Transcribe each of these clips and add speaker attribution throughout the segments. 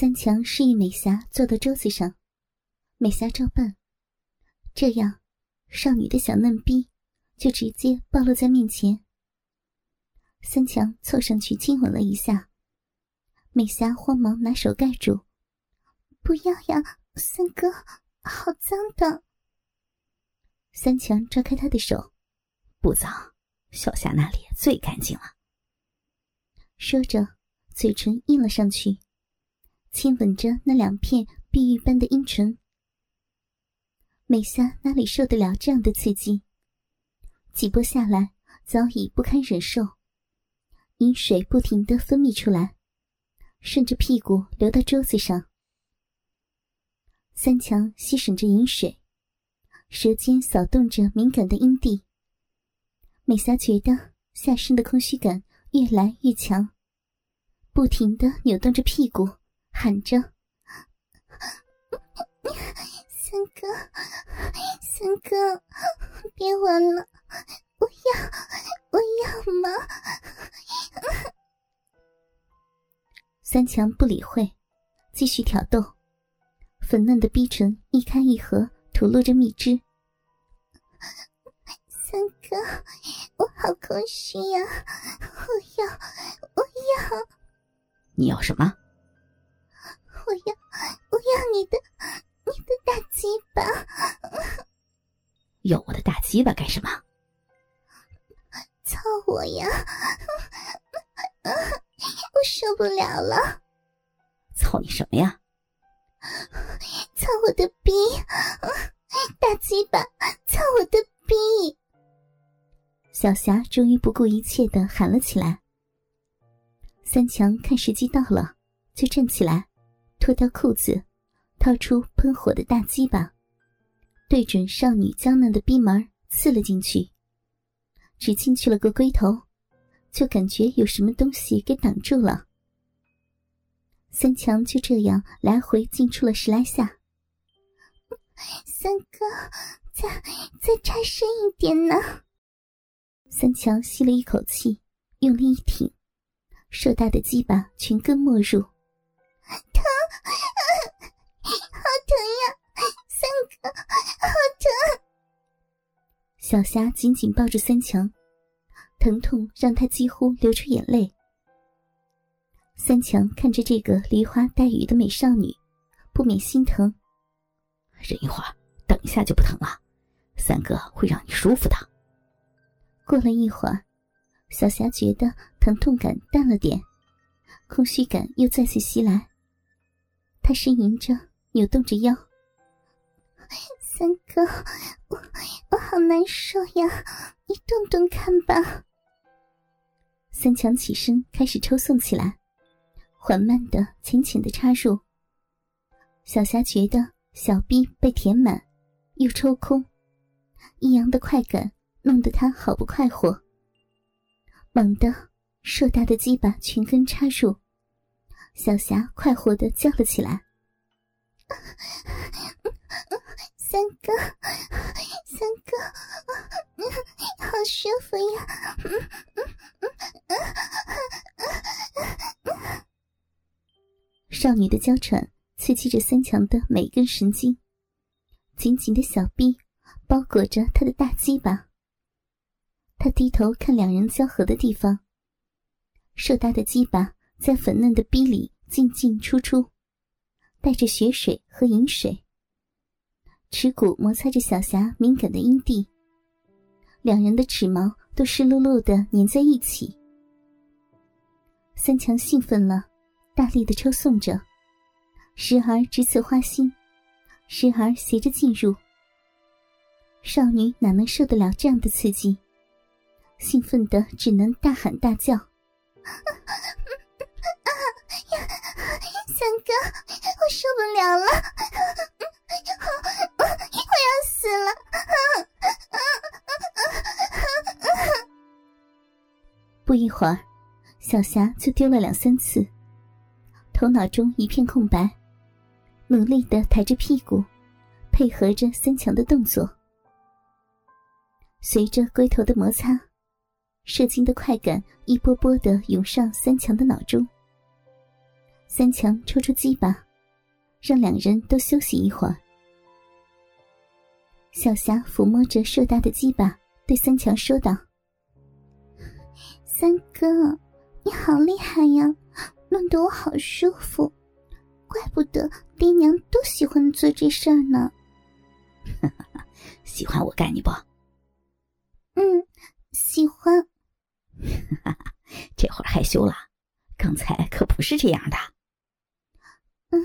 Speaker 1: 三强示意美霞坐到桌子上，美霞照办。这样，少女的小嫩逼就直接暴露在面前。三强凑上去亲吻了一下，美霞慌忙拿手盖住：“不要呀，三哥，好脏的。”三强抓开他的手：“
Speaker 2: 不脏，小霞那里最干净了。”
Speaker 1: 说着，嘴唇印了上去。亲吻着那两片碧玉般的阴唇，美霞哪里受得了这样的刺激？几波下来，早已不堪忍受，饮水不停的分泌出来，顺着屁股流到桌子上。三强吸吮着饮水，舌尖扫动着敏感的阴蒂。美霞觉得下身的空虚感越来越强，不停的扭动着屁股。喊着：“三哥，三哥，别玩了，我要，我要嘛！”三强不理会，继续挑逗，粉嫩的逼唇一开一合，吐露着蜜汁。三哥，我好空虚呀，我要，我要！
Speaker 2: 你要什么？
Speaker 1: 我要，我要你的，你的大鸡巴！
Speaker 2: 要我的大鸡巴干什么？
Speaker 1: 操我呀！我受不了了！
Speaker 2: 操你什么呀？
Speaker 1: 操我的逼！大鸡巴！操我的逼！小霞终于不顾一切的喊了起来。三强看时机到了，就站起来。脱掉裤子，掏出喷火的大鸡巴，对准少女娇嫩的逼门刺了进去。只进去了个龟头，就感觉有什么东西给挡住了。三强就这样来回进出了十来下。三哥，再再插深一点呢。三强吸了一口气，用力一挺，硕大的鸡巴全根没入。小霞紧紧抱住三强，疼痛让她几乎流出眼泪。三强看着这个梨花带雨的美少女，不免心疼。
Speaker 2: 忍一会儿，等一下就不疼了。三哥会让你舒服的。
Speaker 1: 过了一会儿，小霞觉得疼痛感淡了点，空虚感又再次袭来。她呻吟着，扭动着腰。三哥，我我好难受呀，你动动看吧。三强起身，开始抽送起来，缓慢的、浅浅的插入。小霞觉得小臂被填满，又抽空，一阳的快感弄得她好不快活。猛地，硕大的鸡巴全根插入。小霞快活的叫了起来：“三哥，三哥，好舒服呀！”少女的娇喘刺激着三强的每根神经，紧紧的小臂包裹着他的大鸡巴。他低头看两人交合的地方，硕大的鸡巴。在粉嫩的逼里进进出出，带着血水和饮水。耻骨摩擦着小霞敏感的阴蒂，两人的齿毛都湿漉漉的粘在一起。三强兴奋了，大力的抽送着，时而直刺花心，时而斜着进入。少女哪能受得了这样的刺激？兴奋的只能大喊大叫。三哥，我受不了了，死了！不一会儿，小霞就丢了两三次，头脑中一片空白，努力的抬着屁股，配合着三强的动作。随着龟头的摩擦，射精的快感一波波的涌上三强的脑中。三强抽出鸡巴，让两人都休息一会儿。小霞抚摸着硕大的鸡巴，对三强说道：“三哥，你好厉害呀，弄得我好舒服，怪不得爹娘都喜欢做这事儿呢。”
Speaker 2: 喜欢我干你不？
Speaker 1: 嗯，喜欢。
Speaker 2: 这会儿害羞了，刚才可不是这样的。
Speaker 1: 嗯，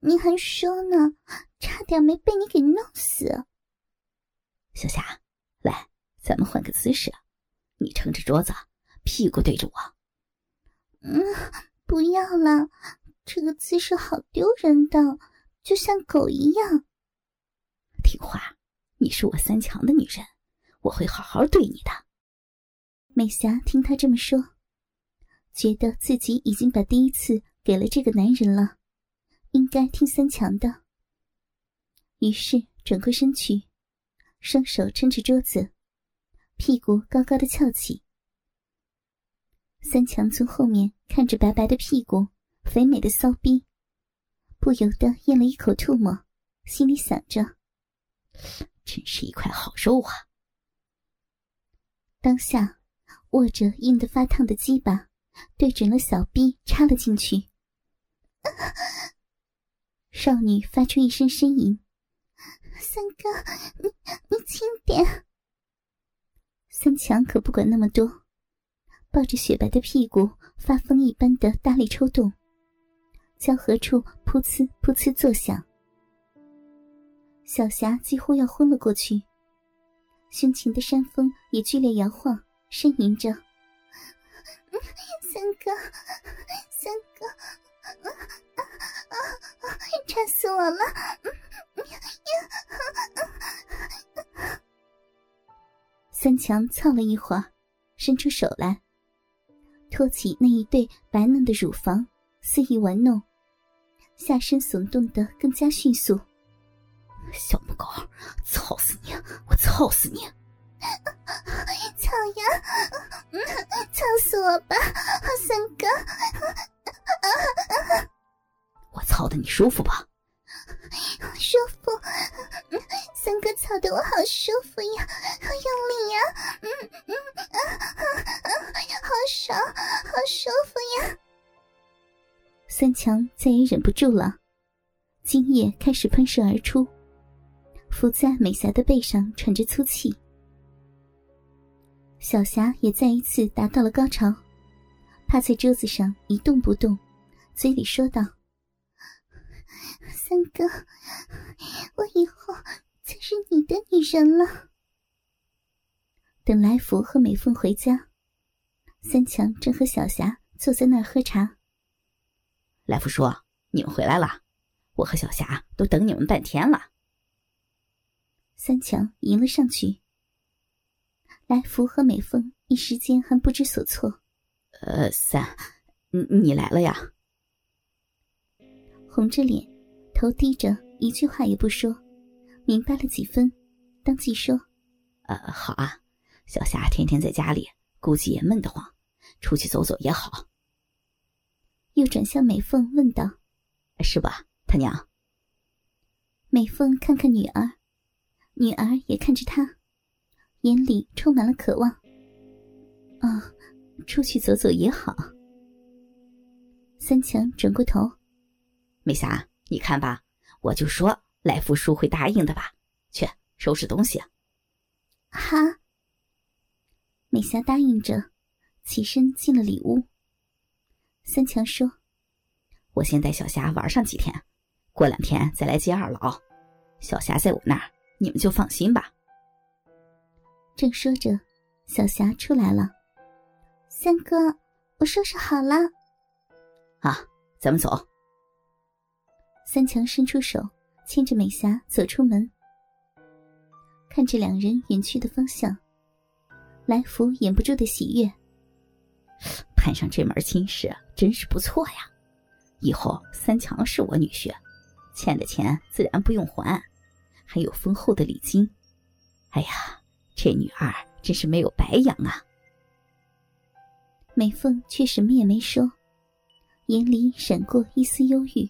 Speaker 1: 你还说呢，差点没被你给弄死。
Speaker 2: 小霞，来，咱们换个姿势，你撑着桌子，屁股对着我。
Speaker 1: 嗯，不要了，这个姿势好丢人的，就像狗一样。
Speaker 2: 听话，你是我三强的女人，我会好好对你的。
Speaker 1: 美霞听他这么说，觉得自己已经把第一次给了这个男人了。应该听三强的。于是转过身去，双手撑着桌子，屁股高高的翘起。三强从后面看着白白的屁股、肥美的骚逼，不由得咽了一口唾沫，心里想着：“
Speaker 2: 真是一块好肉啊！”
Speaker 1: 当下握着硬得发烫的鸡巴，对准了小逼插了进去。少女发出一声呻吟：“三哥，你轻点。”三强可不管那么多，抱着雪白的屁股发疯一般的大力抽动，交合处噗呲噗呲作响。小霞几乎要昏了过去，胸前的山峰也剧烈摇晃，呻吟着：“三哥，三哥。”啊啊啊馋死我了！三强操了一会儿，伸出手来，托起那一对白嫩的乳房，肆意玩弄，下身耸动的更加迅速。
Speaker 2: 小母狗，操死你！我操死你！
Speaker 1: 操呀！嗯操死我吧，三哥！
Speaker 2: 我操的你舒服吧？
Speaker 1: 三哥操的我好舒服呀，好用力呀，嗯嗯啊啊啊好爽，好舒服呀！三强再也忍不住了，精液开始喷射而出，伏在美霞的背上喘着粗气。小霞也再一次达到了高潮，趴在桌子上一动不动，嘴里说道。三哥，我以后是你的女人了。等来福和美凤回家，三强正和小霞坐在那儿喝茶。
Speaker 2: 来福说：“你们回来了，我和小霞都等你们半天了。”
Speaker 1: 三强迎了上去。来福和美凤一时间还不知所措。
Speaker 2: 呃，三，你你来了呀？
Speaker 1: 红着脸。头低着，一句话也不说，明白了几分，当即说：“
Speaker 2: 呃，好啊，小霞天天在家里，估计也闷得慌，出去走走也好。”
Speaker 1: 又转向美凤问道：“
Speaker 2: 是吧，他娘？”
Speaker 1: 美凤看看女儿，女儿也看着她，眼里充满了渴望。“啊，出去走走也好。”三强转过头，
Speaker 2: 美霞。你看吧，我就说来福叔会答应的吧。去收拾东西。
Speaker 1: 哈。美霞答应着，起身进了里屋。三强说：“
Speaker 2: 我先带小霞玩上几天，过两天再来接二老。小霞在我那儿，你们就放心吧。”
Speaker 1: 正说着，小霞出来了。三哥，我收拾好了。
Speaker 2: 啊，咱们走。
Speaker 1: 三强伸出手，牵着美霞走出门。看着两人远去的方向，来福掩不住的喜悦。
Speaker 2: 攀上这门亲事真是不错呀！以后三强是我女婿，欠的钱自然不用还，还有丰厚的礼金。哎呀，这女儿真是没有白养啊！
Speaker 1: 美凤却什么也没说，眼里闪过一丝忧郁。